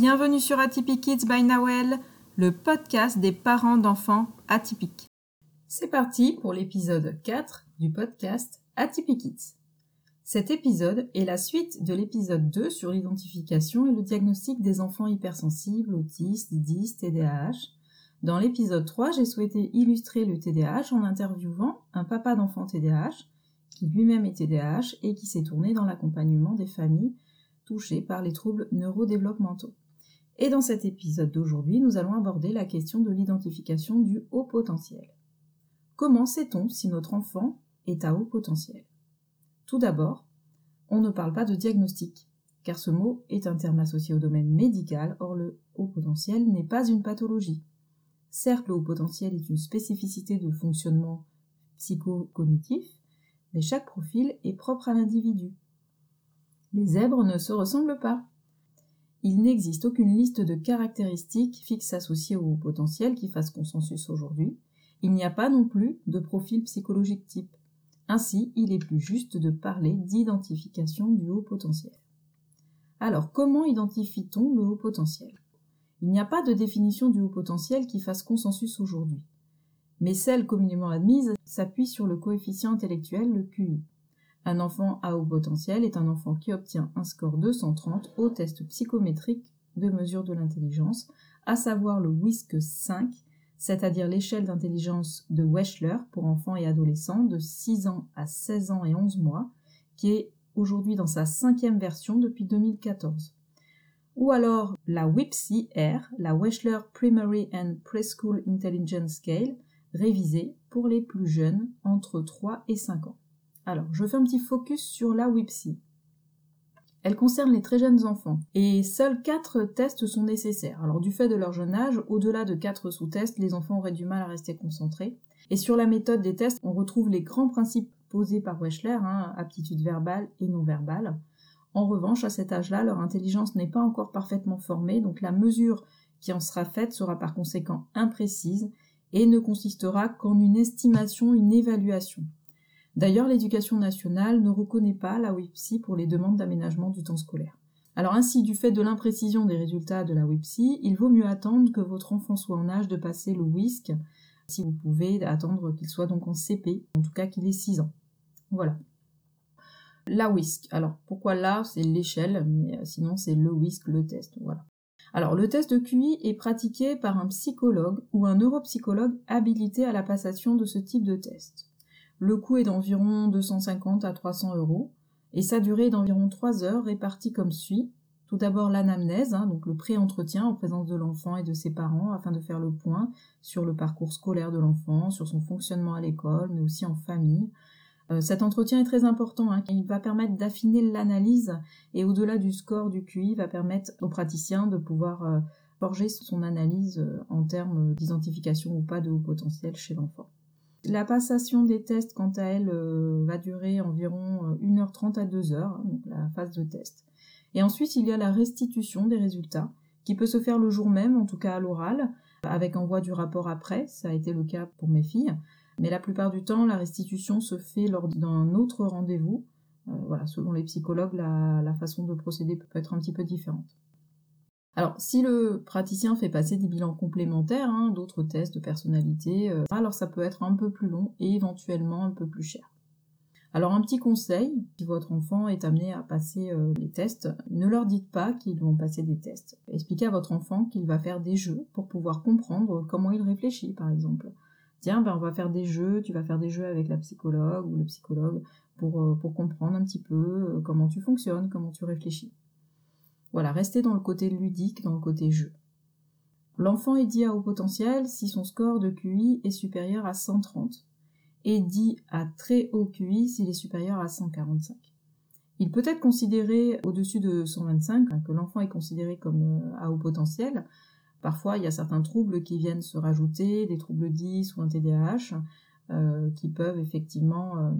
Bienvenue sur Atypique Kids by Nawel, le podcast des parents d'enfants atypiques. C'est parti pour l'épisode 4 du podcast Atypique Kids. Cet épisode est la suite de l'épisode 2 sur l'identification et le diagnostic des enfants hypersensibles, autistes, DIS, TDAH. Dans l'épisode 3, j'ai souhaité illustrer le TDAH en interviewant un papa d'enfant TDAH qui lui-même est TDAH et qui s'est tourné dans l'accompagnement des familles touchées par les troubles neurodéveloppementaux. Et dans cet épisode d'aujourd'hui, nous allons aborder la question de l'identification du haut potentiel. Comment sait-on si notre enfant est à haut potentiel? Tout d'abord, on ne parle pas de diagnostic, car ce mot est un terme associé au domaine médical, or le haut potentiel n'est pas une pathologie. Certes, le haut potentiel est une spécificité de fonctionnement psychocognitif, mais chaque profil est propre à l'individu. Les zèbres ne se ressemblent pas. Il n'existe aucune liste de caractéristiques fixes associées au haut potentiel qui fasse consensus aujourd'hui. Il n'y a pas non plus de profil psychologique type. Ainsi, il est plus juste de parler d'identification du haut potentiel. Alors, comment identifie-t-on le haut potentiel? Il n'y a pas de définition du haut potentiel qui fasse consensus aujourd'hui. Mais celle communément admise s'appuie sur le coefficient intellectuel, le QI. Un enfant à haut potentiel est un enfant qui obtient un score 230 au test psychométrique de mesure de l'intelligence, à savoir le WISC 5, c'est-à-dire l'échelle d'intelligence de Wechsler pour enfants et adolescents de 6 ans à 16 ans et 11 mois, qui est aujourd'hui dans sa cinquième version depuis 2014. Ou alors la WIPSI-R, la Wechsler Primary and Preschool Intelligence Scale, révisée pour les plus jeunes entre 3 et 5 ans. Alors, je fais un petit focus sur la WIPSI. Elle concerne les très jeunes enfants et seuls quatre tests sont nécessaires. Alors du fait de leur jeune âge, au-delà de quatre sous-tests, les enfants auraient du mal à rester concentrés. Et sur la méthode des tests, on retrouve les grands principes posés par Wechsler, hein, aptitude verbale et non verbale. En revanche, à cet âge-là, leur intelligence n'est pas encore parfaitement formée, donc la mesure qui en sera faite sera par conséquent imprécise et ne consistera qu'en une estimation, une évaluation. D'ailleurs, l'éducation nationale ne reconnaît pas la WIPSI pour les demandes d'aménagement du temps scolaire. Alors ainsi, du fait de l'imprécision des résultats de la WIPSI, il vaut mieux attendre que votre enfant soit en âge de passer le WISC, si vous pouvez attendre qu'il soit donc en CP, en tout cas qu'il ait 6 ans. Voilà. La WISC. Alors pourquoi là C'est l'échelle, mais euh, sinon c'est le WISC, le test. Voilà. Alors le test de QI est pratiqué par un psychologue ou un neuropsychologue habilité à la passation de ce type de test. Le coût est d'environ 250 à 300 euros et sa durée est d'environ 3 heures répartie comme suit. Tout d'abord l'anamnèse, hein, donc le pré-entretien en présence de l'enfant et de ses parents afin de faire le point sur le parcours scolaire de l'enfant, sur son fonctionnement à l'école, mais aussi en famille. Euh, cet entretien est très important, hein, il va permettre d'affiner l'analyse et au-delà du score du QI, va permettre au praticien de pouvoir euh, forger son analyse euh, en termes d'identification ou pas de haut potentiel chez l'enfant. La passation des tests, quant à elle, euh, va durer environ 1h30 euh, à 2h, hein, donc la phase de test. Et ensuite, il y a la restitution des résultats, qui peut se faire le jour même, en tout cas à l'oral, avec envoi du rapport après, ça a été le cas pour mes filles. Mais la plupart du temps, la restitution se fait lors d'un autre rendez-vous. Euh, voilà, selon les psychologues, la façon de procéder peut être un petit peu différente. Alors, si le praticien fait passer des bilans complémentaires, hein, d'autres tests de personnalité, euh, alors ça peut être un peu plus long et éventuellement un peu plus cher. Alors un petit conseil, si votre enfant est amené à passer euh, les tests, ne leur dites pas qu'ils vont passer des tests. Expliquez à votre enfant qu'il va faire des jeux pour pouvoir comprendre comment il réfléchit, par exemple. Tiens, ben on va faire des jeux, tu vas faire des jeux avec la psychologue ou le psychologue pour, euh, pour comprendre un petit peu comment tu fonctionnes, comment tu réfléchis. Voilà, restez dans le côté ludique, dans le côté jeu. L'enfant est dit à haut potentiel si son score de QI est supérieur à 130 et dit à très haut QI s'il est supérieur à 145. Il peut être considéré au-dessus de 125, hein, que l'enfant est considéré comme euh, à haut potentiel. Parfois, il y a certains troubles qui viennent se rajouter, des troubles 10 ou un TDAH, euh, qui peuvent effectivement euh,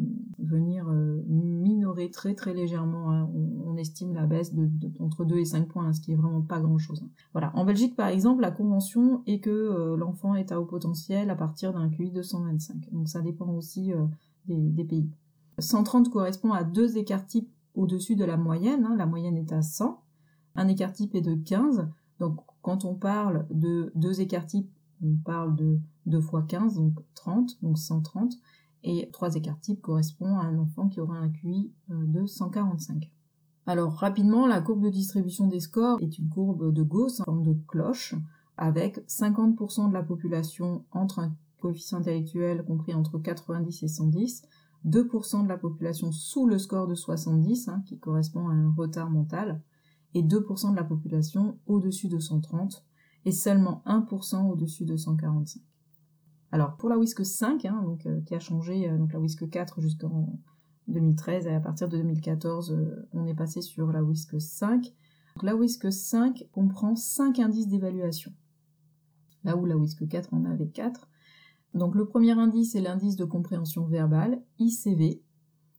venir euh, minorer très très légèrement. Hein. On, estime la baisse de, entre 2 et 5 points, hein, ce qui est vraiment pas grand chose. Hein. Voilà. En Belgique, par exemple, la convention est que l'enfant est à haut potentiel à partir d'un QI de 125. Donc ça dépend aussi des, des, pays. 130 correspond à deux écarts types au-dessus de la moyenne. La moyenne est à 100. Un écart type est de 15. Donc quand on parle de deux écarts types, on parle de 2 fois 15, donc 30, donc 130, et trois écarts types correspondent à un enfant qui aura un QI euh, de 145. Alors rapidement, la courbe de distribution des scores est une courbe de Gauss en forme de cloche, avec 50% de la population entre un coefficient intellectuel compris entre 90 et 110, 2% de la population sous le score de 70, hein, qui correspond à un retard mental, et 2% de la population au-dessus de 130, et seulement 1% au-dessus de 145. Alors pour la WISC 5, hein, donc, euh, qui a changé, euh, donc la WISC 4 jusqu'en 2013, et à partir de 2014, euh, on est passé sur la WISC 5. la WISC 5 comprend 5 indices d'évaluation, là où la WISC 4 en avait 4. Donc le premier indice est l'indice de compréhension verbale, ICV.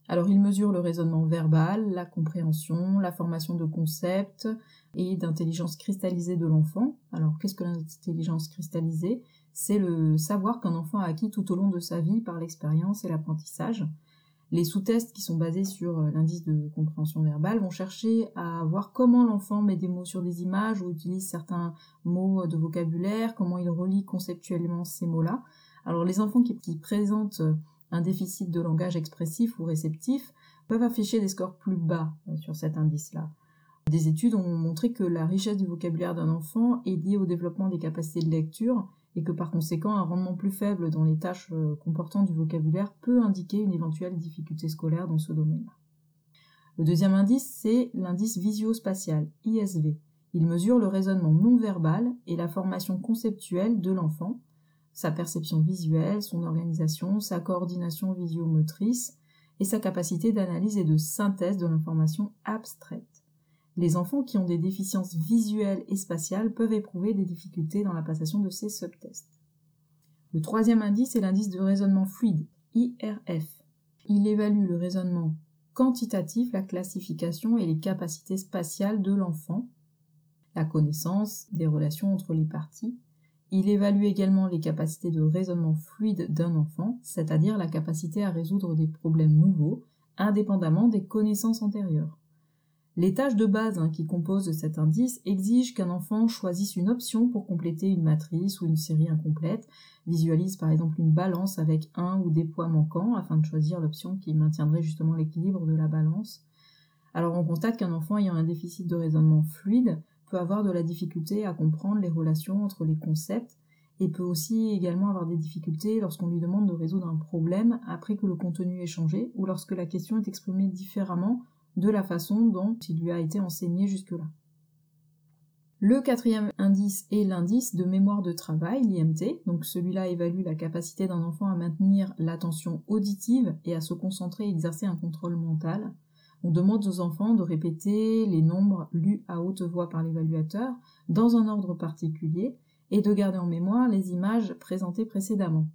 Alors il mesure le raisonnement verbal, la compréhension, la formation de concepts et d'intelligence cristallisée de l'enfant. Alors qu'est-ce que l'intelligence cristallisée? C'est le savoir qu'un enfant a acquis tout au long de sa vie par l'expérience et l'apprentissage. Les sous-tests qui sont basés sur euh, l'indice de compréhension verbale vont chercher à voir comment l'enfant met des mots sur des images ou utilise certains mots de vocabulaire, comment il relie conceptuellement ces mots-là. Alors les enfants qui, présentent euh, un déficit de langage expressif ou réceptif peuvent afficher des scores plus bas euh, sur cet indice-là. Des études ont montré que la richesse du vocabulaire d'un enfant est liée au développement des capacités de lecture et que par conséquent un rendement plus faible dans les tâches euh, comportant du vocabulaire peut indiquer une éventuelle difficulté scolaire dans ce domaine-là. Le deuxième indice, c'est l'indice visio-spatial, ISV. Il mesure le raisonnement non verbal et la formation conceptuelle de l'enfant, sa perception visuelle, son organisation, sa coordination visio-motrice et sa capacité d'analyse et de synthèse de l'information abstraite. Les enfants qui ont des déficiences visuelles et spatiales peuvent éprouver des difficultés dans la passation de ces subtests. Le troisième indice est l'indice de raisonnement fluide, IRF. Il évalue le raisonnement quantitatif, la classification et les capacités spatiales de l'enfant, la connaissance des relations entre les parties, il évalue également les capacités de raisonnement fluide d'un enfant, c'est-à-dire la capacité à résoudre des problèmes nouveaux, indépendamment des connaissances antérieures. Les tâches de base hein, qui composent cet indice exigent qu'un enfant choisisse une option pour compléter une matrice ou une série incomplète, visualise par exemple une balance avec un ou des poids manquants afin de choisir l'option qui maintiendrait justement l'équilibre de la balance. Alors on constate qu'un enfant ayant un déficit de raisonnement fluide peut avoir de la difficulté à comprendre les relations entre les concepts et peut aussi également avoir des difficultés lorsqu'on lui demande de résoudre un problème après que le contenu est changé ou lorsque la question est exprimée différemment de la façon dont il lui a été enseigné jusque-là. Le quatrième indice est l'indice de mémoire de travail, l'IMT. Donc celui-là évalue la capacité d'un enfant à maintenir l'attention auditive et à se concentrer et exercer un contrôle mental. On demande aux enfants de répéter les nombres lus à haute voix par l'évaluateur dans un ordre particulier et de garder en mémoire les images présentées précédemment.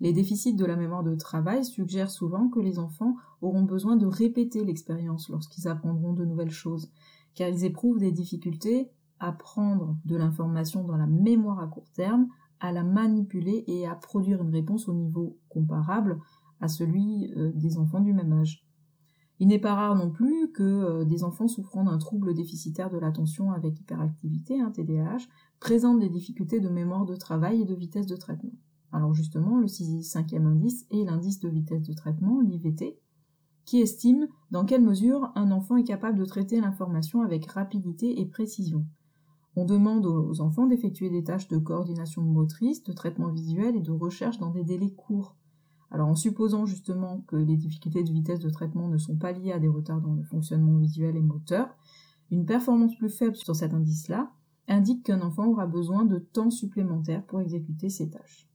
Les déficits de la mémoire de travail suggèrent souvent que les enfants auront besoin de répéter l'expérience lorsqu'ils apprendront de nouvelles choses, car ils éprouvent des difficultés à prendre de l'information dans la mémoire à court terme, à la manipuler et à produire une réponse au niveau comparable à celui euh, des enfants du même âge. Il n'est pas rare non plus que euh, des enfants souffrant d'un trouble déficitaire de l'attention avec hyperactivité, un TDAH, présentent des difficultés de mémoire de travail et de vitesse de traitement. Alors justement, le cinquième indice est l'indice de vitesse de traitement, l'IVT, qui estime dans quelle mesure un enfant est capable de traiter l'information avec rapidité et précision. On demande aux enfants d'effectuer des tâches de coordination motrice, de traitement visuel et de recherche dans des délais courts. Alors en supposant justement que les difficultés de vitesse de traitement ne sont pas liées à des retards dans le fonctionnement visuel et moteur, une performance plus faible sur cet indice-là indique qu'un enfant aura besoin de temps supplémentaire pour exécuter ses tâches.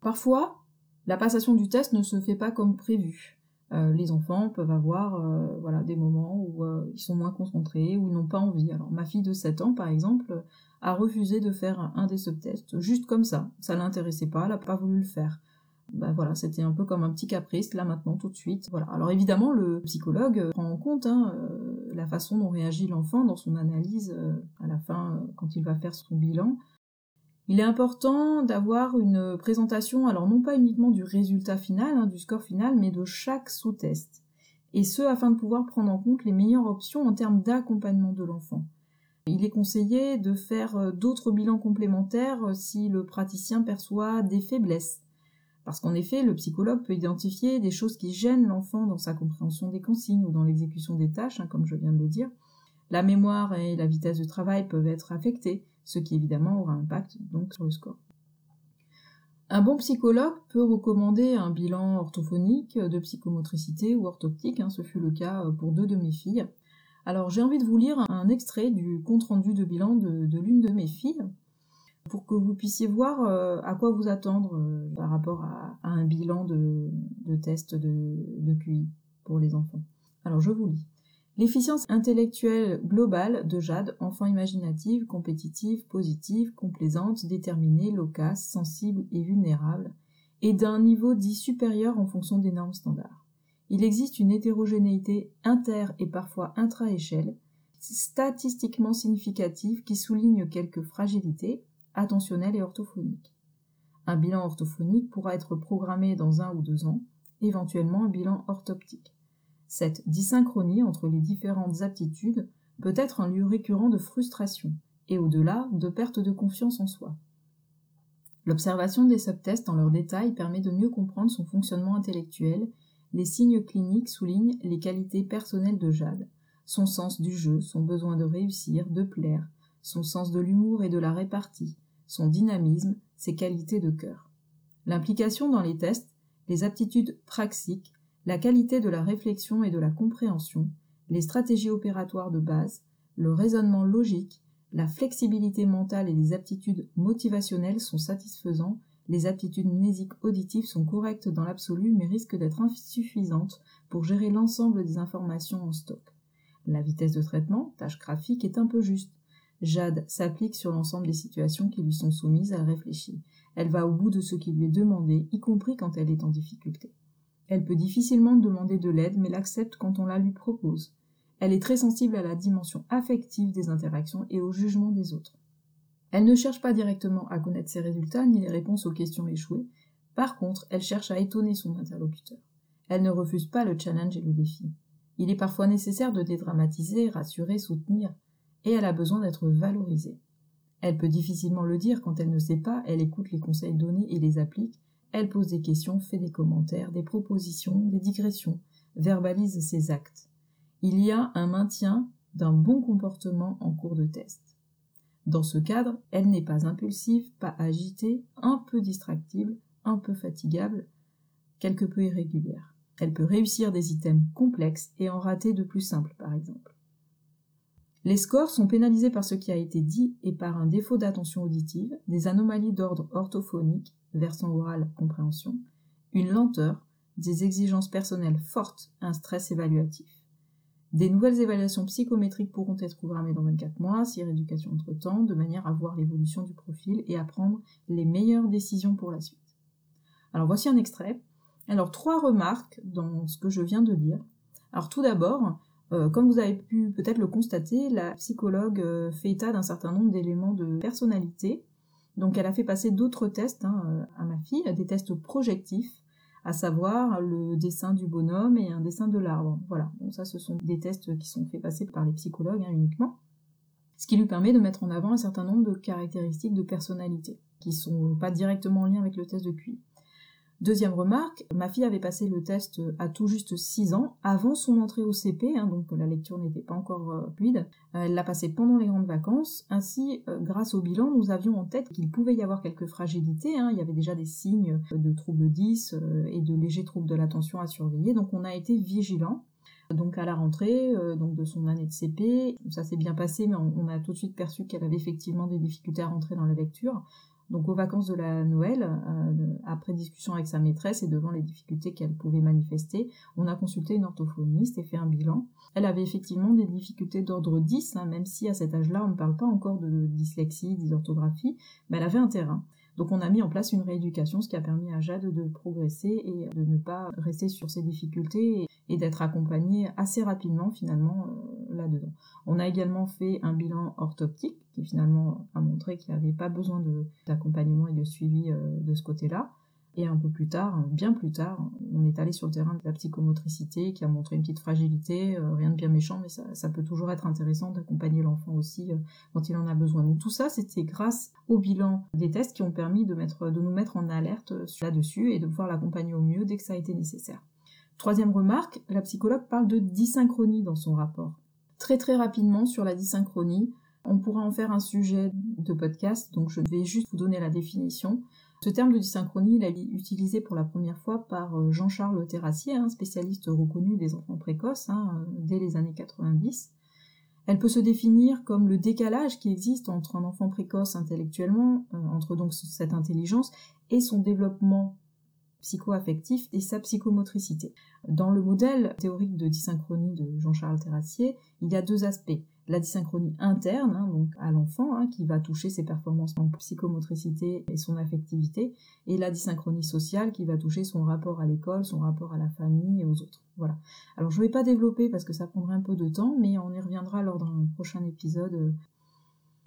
Parfois, la passation du test ne se fait pas comme prévu. Euh, les enfants peuvent avoir euh, voilà, des moments où euh, ils sont moins concentrés, où ils n'ont pas envie. Alors ma fille de 7 ans, par exemple, a refusé de faire un des subtests, juste comme ça. Ça l'intéressait pas, elle n'a pas voulu le faire bah voilà, c'était un peu comme un petit caprice, là maintenant, tout de suite. Voilà. Alors évidemment, le psychologue prend en compte hein, la façon dont réagit l'enfant dans son analyse à la fin, quand il va faire son bilan. Il est important d'avoir une présentation, alors non pas uniquement du résultat final, hein, du score final, mais de chaque sous-test. Et ce, afin de pouvoir prendre en compte les meilleures options en termes d'accompagnement de l'enfant. Il est conseillé de faire euh, d'autres bilans complémentaires euh, si le praticien perçoit des faiblesses. Parce qu'en effet, le psychologue peut identifier des choses qui gênent l'enfant dans sa compréhension des consignes ou dans l'exécution des tâches, hein, comme je viens de le dire. La mémoire et la vitesse de travail peuvent être affectées, ce qui évidemment aura un impact donc sur le score. Un bon psychologue peut recommander un bilan orthophonique de psychomotricité ou orthoptique, hein, ce fut le cas euh, pour deux de mes filles. Alors j'ai envie de vous lire un extrait du compte-rendu de bilan de, l'une de mes filles pour que vous puissiez voir euh, à quoi vous attendre euh, par rapport à, un bilan de, test de, de QI pour les enfants. Alors je vous lis. L'efficience intellectuelle globale de Jade, enfant imaginative, compétitive, positive, complaisante, déterminée, loquace, sensible et vulnérable, est d'un niveau dit supérieur en fonction des normes standards. Il existe une hétérogénéité inter et parfois intra-échelle, statistiquement significative qui souligne quelques fragilités, attentionnelles et orthophoniques. Un bilan orthophonique pourra être programmé dans un ou deux ans, éventuellement un bilan orthoptique. Cette dysynchronie entre les différentes aptitudes peut être un lieu récurrent de frustration et au-delà de perte de confiance en soi. L'observation des subtests dans leurs détails permet de mieux comprendre son fonctionnement intellectuel. Les signes cliniques soulignent les qualités personnelles de Jade, son sens du jeu, son besoin de réussir, de plaire, son sens de l'humour et de la répartie, son dynamisme, ses qualités de cœur. L'implication dans les tests, les aptitudes praxiques, la qualité de la réflexion et de la compréhension, les stratégies opératoires de base, le raisonnement logique, la flexibilité mentale et les aptitudes motivationnelles sont satisfaisants, les aptitudes mnésiques auditives sont correctes dans l'absolu mais risquent d'être insuffisantes pour gérer l'ensemble des informations en stock. La vitesse de traitement, tâche graphique, est un peu juste. Jade s'applique sur l'ensemble des situations qui lui sont soumises, elle réfléchit. Elle va au bout de ce qui lui est demandé, y compris quand elle est en difficulté. Elle peut difficilement demander de l'aide, mais l'accepte quand on la lui propose. Elle est très sensible à la dimension affective des interactions et au jugement des autres. Elle ne cherche pas directement à connaître ses résultats ni les réponses aux questions échouées. Par contre, elle cherche à étonner son interlocuteur. Elle ne refuse pas le challenge et le défi. Il est parfois nécessaire de dédramatiser, rassurer, soutenir, et elle a besoin d'être valorisée. Elle peut difficilement le dire quand elle ne sait pas, elle écoute les conseils donnés et les applique, elle pose des questions, fait des commentaires, des propositions, des digressions, verbalise ses actes. Il y a un maintien d'un bon comportement en cours de test. Dans ce cadre, elle n'est pas impulsive, pas agitée, un peu distractible, un peu fatigable, quelque peu irrégulière. Elle peut réussir des items complexes et en rater de plus simples, par exemple. Les scores sont pénalisés par ce qui a été dit et par un défaut d'attention auditive, des anomalies d'ordre orthophonique, versant oral compréhension, une lenteur, des exigences personnelles fortes, un stress évaluatif. Des nouvelles évaluations psychométriques pourront être programmées dans 24 mois, si rééducation entre-temps, de manière à voir l'évolution du profil et à prendre les meilleures décisions pour la suite. Alors voici un extrait. Alors trois remarques dans ce que je viens de lire. Alors tout d'abord, euh, comme vous avez pu peut-être le constater, la psychologue euh, fait état d'un certain nombre d'éléments de personnalité donc elle a fait passer d'autres tests hein, euh, à ma fille, des tests projectifs, à savoir le dessin du bonhomme et un dessin de l'arbre. Voilà, donc ça ce sont des tests qui sont faits passer par les psychologues hein, uniquement, ce qui lui permet de mettre en avant un certain nombre de caractéristiques de personnalité qui sont pas directement en lien avec le test de QI. Deuxième remarque, ma fille avait passé le test à tout juste 6 ans, avant son entrée au CP, hein, donc la lecture n'était pas encore euh, fluide. Euh, elle l'a passé pendant les grandes vacances. Ainsi, euh, grâce au bilan, nous avions en tête qu'il pouvait y avoir quelques fragilités. Hein. Il y avait déjà des signes de troubles 10 et de légers troubles de l'attention à surveiller. Donc on a été vigilants. Donc à la rentrée donc de son année de CP, ça s'est bien passé, mais on, a tout de suite perçu qu'elle avait effectivement des difficultés à rentrer dans la lecture. Donc aux vacances de la Noël, euh, après discussion avec sa maîtresse et devant les difficultés qu'elle pouvait manifester, on a consulté une orthophoniste et fait un bilan. Elle avait effectivement des difficultés d'ordre 10, hein, même si à cet âge-là on ne parle pas encore de dyslexie, dysorthographie, mais elle avait un terrain. Donc on a mis en place une rééducation, ce qui a permis à Jade de progresser et de ne pas rester sur ses difficultés et, d'être accompagnée assez rapidement finalement euh, là-dedans. On a également fait un bilan orthoptique qui finalement a montré qu'il n'y avait pas besoin d'accompagnement et de suivi euh, de ce côté-là. Et un peu plus tard, bien plus tard, on est allé sur le terrain de la psychomotricité qui a montré une petite fragilité, euh, rien de bien méchant, mais ça, peut toujours être intéressant d'accompagner l'enfant aussi quand il en a besoin. Donc tout ça, c'était grâce au bilan des tests qui ont permis de, mettre, de nous mettre en alerte là-dessus et de pouvoir l'accompagner au mieux dès que ça a été nécessaire. Troisième remarque, la psychologue parle de dysynchronie dans son rapport. Très très rapidement sur la dysynchronie, on pourra en faire un sujet de podcast, donc je vais juste vous donner la définition. Ce terme de dysynchronie, il a été utilisé pour la première fois par euh, Jean-Charles Terrassier, un spécialiste reconnu des enfants précoces hein, euh, dès les années 90. Elle peut se définir comme le décalage qui existe entre un enfant précoce intellectuellement, euh, entre donc cette intelligence, et son développement psychoaffectif et sa psychomotricité. Dans le modèle théorique de dysynchronie de Jean-Charles Terrassier, il y a deux aspects la dysynchronie interne, hein, donc à l'enfant, hein, qui va toucher ses performances en psychomotricité et son affectivité, et la dysynchronie sociale qui va toucher son rapport à l'école, son rapport à la famille et aux autres. Voilà. Alors je ne vais pas développer parce que ça prendrait un peu de temps, mais on y reviendra lors d'un prochain épisode.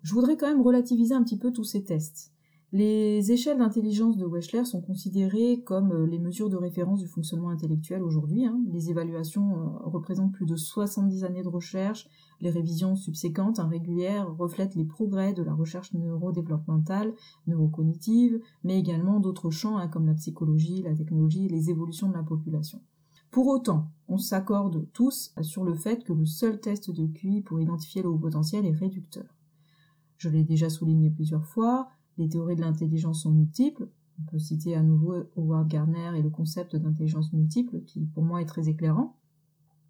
Je voudrais quand même relativiser un petit peu tous ces tests. Les échelles d'intelligence de Wechsler sont considérées comme euh, les mesures de référence du fonctionnement intellectuel aujourd'hui. Hein. Les évaluations euh, représentent plus de 70 années de recherche. Les révisions subséquentes, régulières, reflètent les progrès de la recherche neurodéveloppementale, neurocognitive, mais également d'autres champs hein, comme la psychologie, la technologie et les évolutions de la population. Pour autant, on s'accorde tous sur le fait que le seul test de QI pour identifier le haut potentiel est réducteur. Je l'ai déjà souligné plusieurs fois, les théories de l'intelligence sont multiples. On peut citer à nouveau Howard Gardner et le concept d'intelligence multiple, qui pour moi est très éclairant.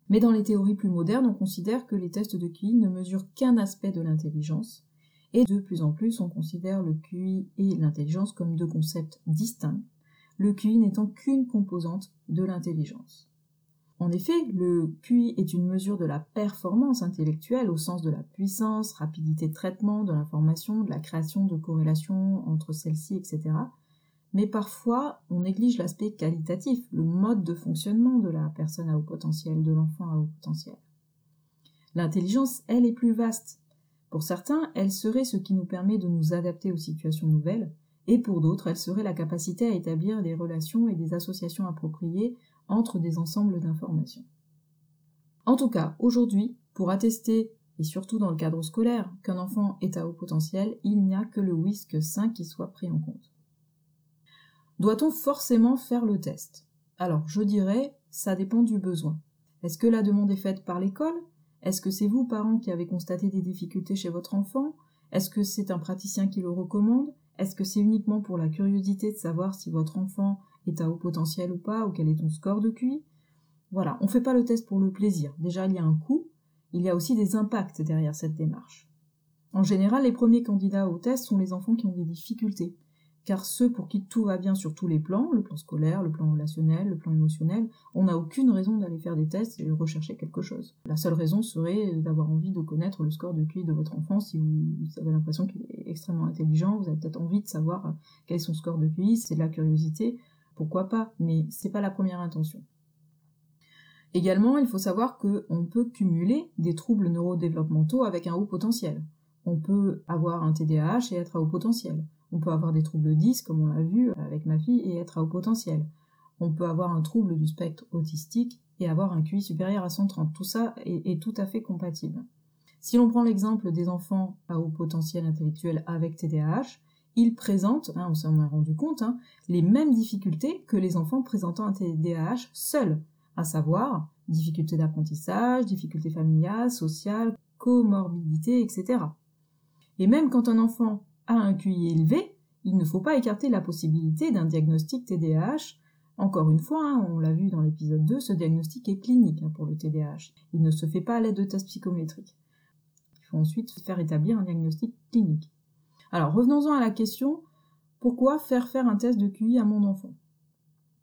Mais dans les théories plus modernes, on considère que les tests de QI ne mesurent qu'un aspect de l'intelligence, et de plus en plus on considère le QI et l'intelligence comme deux concepts distincts, le QI n'étant qu'une composante de l'intelligence. En effet, le QI est une mesure de la performance intellectuelle au sens de la puissance, rapidité de traitement de l'information, de la création de corrélations entre celles-ci, etc. Mais parfois, on néglige l'aspect qualitatif, le mode de fonctionnement de la personne à haut potentiel, de l'enfant à haut potentiel. L'intelligence, elle, est plus vaste. Pour certains, elle serait ce qui nous permet de nous adapter aux situations nouvelles, et pour d'autres, elle serait la capacité à établir des relations et des associations appropriées entre des ensembles d'informations. En tout cas, aujourd'hui, pour attester, et surtout dans le cadre scolaire, qu'un enfant est à haut potentiel, il n'y a que le WISC 5 qui soit pris en compte. Doit-on forcément faire le test? Alors, je dirais, ça dépend du besoin. Est-ce que la demande est faite par l'école? Est-ce que c'est vous, parents, qui avez constaté des difficultés chez votre enfant? Est-ce que c'est un praticien qui le recommande? Est-ce que c'est uniquement pour la curiosité de savoir si votre enfant est à haut potentiel ou pas, ou quel est ton score de QI. Voilà, on ne fait pas le test pour le plaisir. Déjà, il y a un coût, il y a aussi des impacts derrière cette démarche. En général, les premiers candidats au test sont les enfants qui ont des difficultés, car ceux pour qui tout va bien sur tous les plans, le plan scolaire, le plan relationnel, le plan émotionnel, on n'a aucune raison d'aller faire des tests et rechercher quelque chose. La seule raison serait d'avoir envie de connaître le score de QI de votre enfant si vous avez l'impression qu'il est extrêmement intelligent, vous avez peut-être envie de savoir quel est son score de QI, c'est de la curiosité, pourquoi pas, mais c'est pas la première intention. Également, il faut savoir qu'on peut cumuler des troubles neurodéveloppementaux avec un haut potentiel. On peut avoir un TDAH et être à haut potentiel. On peut avoir des troubles 10, comme on l'a vu avec ma fille, et être à haut potentiel. On peut avoir un trouble du spectre autistique et avoir un QI supérieur à 130. Tout ça est, est tout à fait compatible. Si l'on prend l'exemple des enfants à haut potentiel intellectuel avec TDAH, ils présentent, hein, on s'en est rendu compte, hein, les mêmes difficultés que les enfants présentant un TDAH seuls, à savoir difficultés d'apprentissage, difficultés familiales, sociales, comorbidité, etc. Et même quand un enfant a un QI élevé, il ne faut pas écarter la possibilité d'un diagnostic TDAH. Encore une fois, hein, on l'a vu dans l'épisode 2, ce diagnostic est clinique pour le TDAH. Il ne se fait pas à l'aide de tests psychométriques. Il faut ensuite faire établir un diagnostic clinique. Alors revenons-en à la question, pourquoi faire faire un test de QI à mon enfant?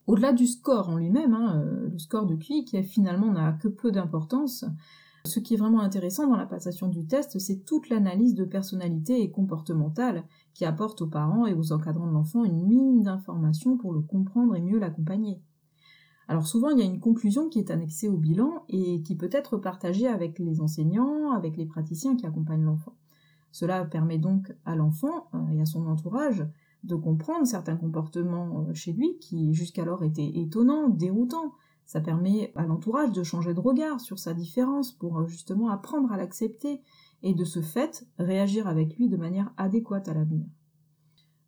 Au-delà du score en lui-même, hein, euh, le score de QI qui finalement n'a que peu d'importance, ce qui est vraiment intéressant dans la passation du test, c'est toute l'analyse de personnalité et comportementale qui apporte aux parents et aux encadrants de l'enfant une mine d'informations pour le comprendre et mieux l'accompagner. Alors souvent, il y a une conclusion qui est annexée au bilan et qui peut être partagée avec les enseignants, avec les praticiens qui accompagnent l'enfant. Cela permet donc à l'enfant euh, et à son entourage de comprendre certains comportements euh, chez lui qui jusqu'alors étaient étonnants, déroutants. Ça permet à l'entourage de changer de regard sur sa différence pour euh, justement apprendre à l'accepter et de ce fait réagir avec lui de manière adéquate à l'avenir.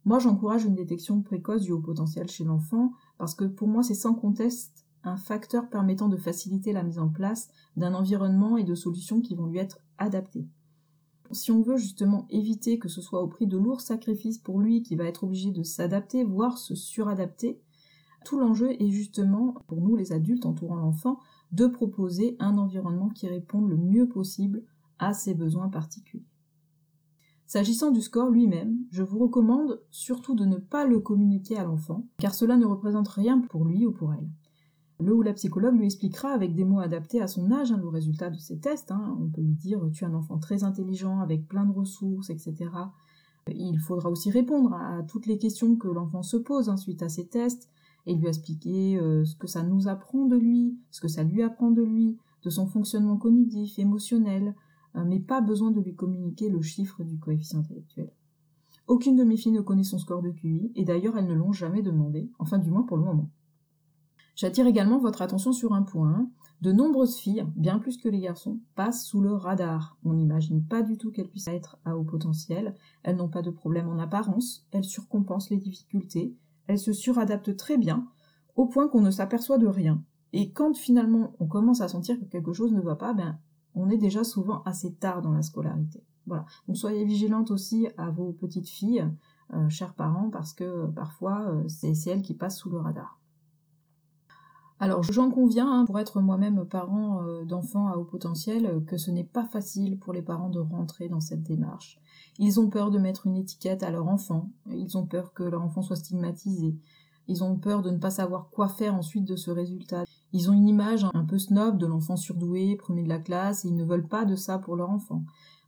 Moi, j'encourage une détection précoce du haut potentiel chez l'enfant parce que pour moi, c'est sans conteste un facteur permettant de faciliter la mise en place d'un environnement et de solutions qui vont lui être adaptées. Si on veut justement éviter que ce soit au prix de lourds sacrifices pour lui qui va être obligé de s'adapter, voire se suradapter, tout l'enjeu est justement, pour nous les adultes entourant l'enfant, de proposer un environnement qui réponde le mieux possible à ses besoins particuliers. S'agissant du score lui-même, je vous recommande surtout de ne pas le communiquer à l'enfant, car cela ne représente rien pour lui ou pour elle. Le ou la psychologue lui expliquera avec des mots adaptés à son âge hein, le résultat de ses tests. Hein. On peut lui dire tu es un enfant très intelligent avec plein de ressources, etc. Il faudra aussi répondre à toutes les questions que l'enfant se pose hein, suite à ces tests et lui expliquer euh, ce que ça nous apprend de lui, ce que ça lui apprend de lui, de son fonctionnement cognitif, émotionnel, euh, mais pas besoin de lui communiquer le chiffre du coefficient intellectuel. Aucune de mes filles ne connaît son score de QI, et d'ailleurs elles ne l'ont jamais demandé, enfin du moins pour le moment. J'attire également votre attention sur un point. De nombreuses filles, bien plus que les garçons, passent sous le radar. On n'imagine pas du tout qu'elles puissent être à haut potentiel. Elles n'ont pas de problème en apparence, elles surcompensent les difficultés, elles se suradaptent très bien, au point qu'on ne s'aperçoit de rien. Et quand finalement on commence à sentir que quelque chose ne va pas, ben, on est déjà souvent assez tard dans la scolarité. Voilà. Donc soyez vigilantes aussi à vos petites filles, euh, chers parents, parce que euh, parfois euh, c'est elles qui passent sous le radar. Alors j'en conviens, hein, pour être moi-même parent euh, d'enfants à haut potentiel, euh, que ce n'est pas facile pour les parents de rentrer dans cette démarche. Ils ont peur de mettre une étiquette à leur enfant, ils ont peur que leur enfant soit stigmatisé, ils ont peur de ne pas savoir quoi faire ensuite de ce résultat. Ils ont une image un peu snob de l'enfant surdoué, premier de la classe, et ils ne veulent pas de ça pour leur enfant.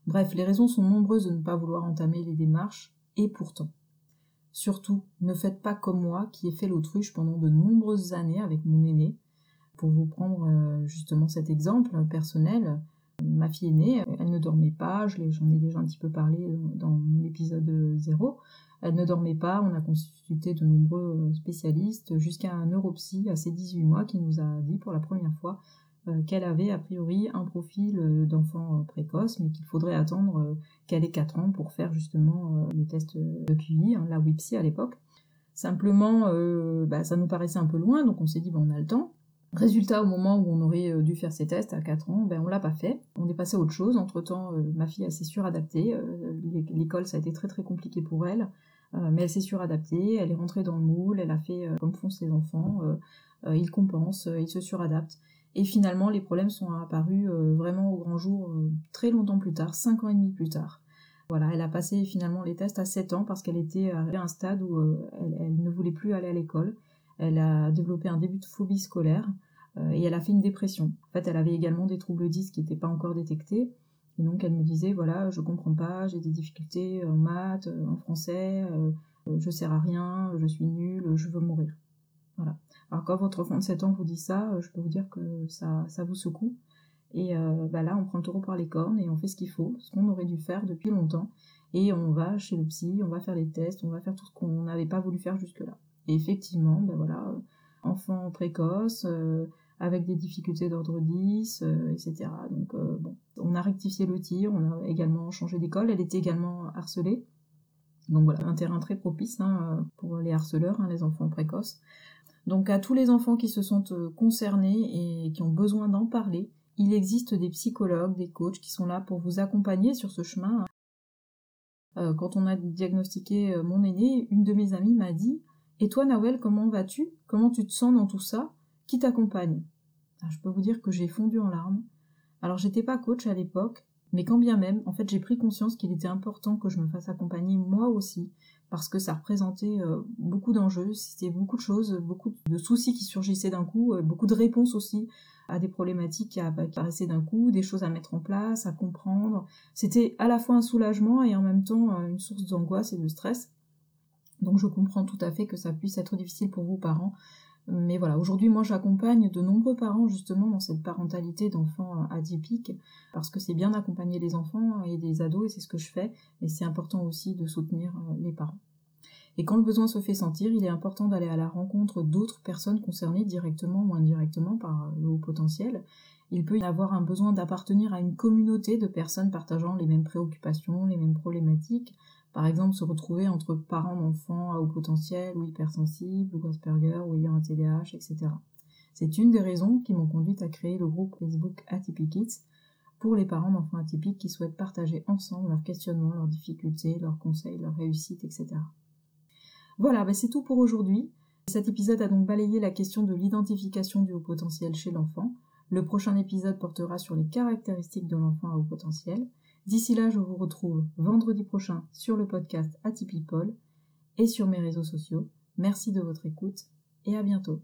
Bref, les raisons sont nombreuses de ne pas vouloir entamer les démarches, et pourtant. Surtout, ne faites pas comme moi qui ai fait l'autruche pendant de nombreuses années avec mon aîné. Pour vous prendre euh, justement cet exemple personnel, ma fille aînée, elle ne dormait pas, j'en ai déjà un petit peu parlé dans mon épisode 0, elle ne dormait pas, on a consulté de nombreux spécialistes jusqu'à un neuropsy à ses 18 mois qui nous a dit pour la première fois euh, qu'elle avait a priori un profil euh, d'enfant euh, précoce, mais qu'il faudrait attendre qu'elle ait 4 ans pour faire justement le test de QI, hein, la WIPSI à l'époque. Simplement, bah, ça nous paraissait un peu loin, donc on s'est dit, bon, on a le temps. Résultat, au moment où on aurait dû faire ces tests à 4 ans, ben on l'a pas fait. On est passé à autre chose. Entre-temps, ma fille, s'est suradaptée. L'école, ça a été très très compliqué pour elle. mais elle s'est suradaptée. Elle est rentrée dans le moule. Elle a fait comme font ses enfants. ils compensent, ils se suradaptent. Et finalement, les problèmes sont apparus euh, vraiment au grand jour euh, très longtemps plus tard, 5 ans et demi plus tard. Voilà, elle a passé finalement les tests à 7 ans parce qu'elle était à un stade où euh, elle, ne voulait plus aller à l'école. Elle a développé un début de phobie scolaire et elle a fait une dépression. En fait, elle avait également des troubles 10 qui n'étaient pas encore détectés. Et donc, elle me disait, voilà, je comprends pas, j'ai des difficultés en maths, en français, je sers à rien, je suis nulle, je veux mourir. Alors quand votre enfant de 7 ans vous dit ça, euh, je peux vous dire que ça, ça vous secoue. Et euh, bah là, on prend le taureau par les cornes et on fait ce qu'il faut, ce qu'on aurait dû faire depuis longtemps. Et on va chez le psy, on va faire les tests, on va faire tout ce qu'on n'avait pas voulu faire jusque-là. Et effectivement, ben voilà, euh, enfant précoce, avec des difficultés d'ordre 10, etc. Donc bon, on a rectifié le tir, on a également changé d'école, elle était également harcelée. Donc voilà, un terrain très propice hein, pour les harceleurs, hein, les enfants précoces. Donc à tous les enfants qui se sentent euh, concernés et qui ont besoin d'en parler, il existe des psychologues, des coachs qui sont là pour vous accompagner sur ce chemin. Euh, quand on a diagnostiqué euh, mon aîné, une de mes amies m'a dit Et toi, Nawel, comment vas-tu? Comment tu te sens dans tout ça? Qui t'accompagne? Je peux vous dire que j'ai fondu en larmes. Alors, j'étais pas coach à l'époque, mais quand bien même, en fait, j'ai pris conscience qu'il était important que je me fasse accompagner moi aussi, parce que ça représentait euh, beaucoup d'enjeux, c'était beaucoup de choses, beaucoup de soucis qui surgissaient d'un coup, euh, beaucoup de réponses aussi à des problématiques qui apparaissaient d'un coup, des choses à mettre en place, à comprendre. C'était à la fois un soulagement et en même temps euh, une source d'angoisse et de stress. Donc je comprends tout à fait que ça puisse être difficile pour vous parents mais voilà, aujourd'hui, moi, j'accompagne de nombreux parents justement dans cette parentalité d'enfants euh, atypiques, parce que c'est bien d'accompagner les enfants et les ados, et c'est ce que je fais, et c'est important aussi de soutenir euh, les parents. Et quand le besoin se fait sentir, il est important d'aller à la rencontre d'autres personnes concernées directement ou indirectement par le haut potentiel. Il peut y avoir un besoin d'appartenir à une communauté de personnes partageant les mêmes préoccupations, les mêmes problématiques. Par exemple, se retrouver entre parents d'enfants à haut potentiel ou hypersensibles ou Asperger ou ayant un TDAH, etc. C'est une des raisons qui m'ont conduite à créer le groupe Facebook Atypic Kids pour les parents d'enfants atypiques qui souhaitent partager ensemble leurs questionnements, leurs difficultés, leurs conseils, leurs réussites, etc. Voilà, ben c'est tout pour aujourd'hui. Cet épisode a donc balayé la question de l'identification du haut potentiel chez l'enfant. Le prochain épisode portera sur les caractéristiques de l'enfant à haut potentiel. D'ici là, je vous retrouve vendredi prochain sur le podcast Atypipol et sur mes réseaux sociaux. Merci de votre écoute et à bientôt.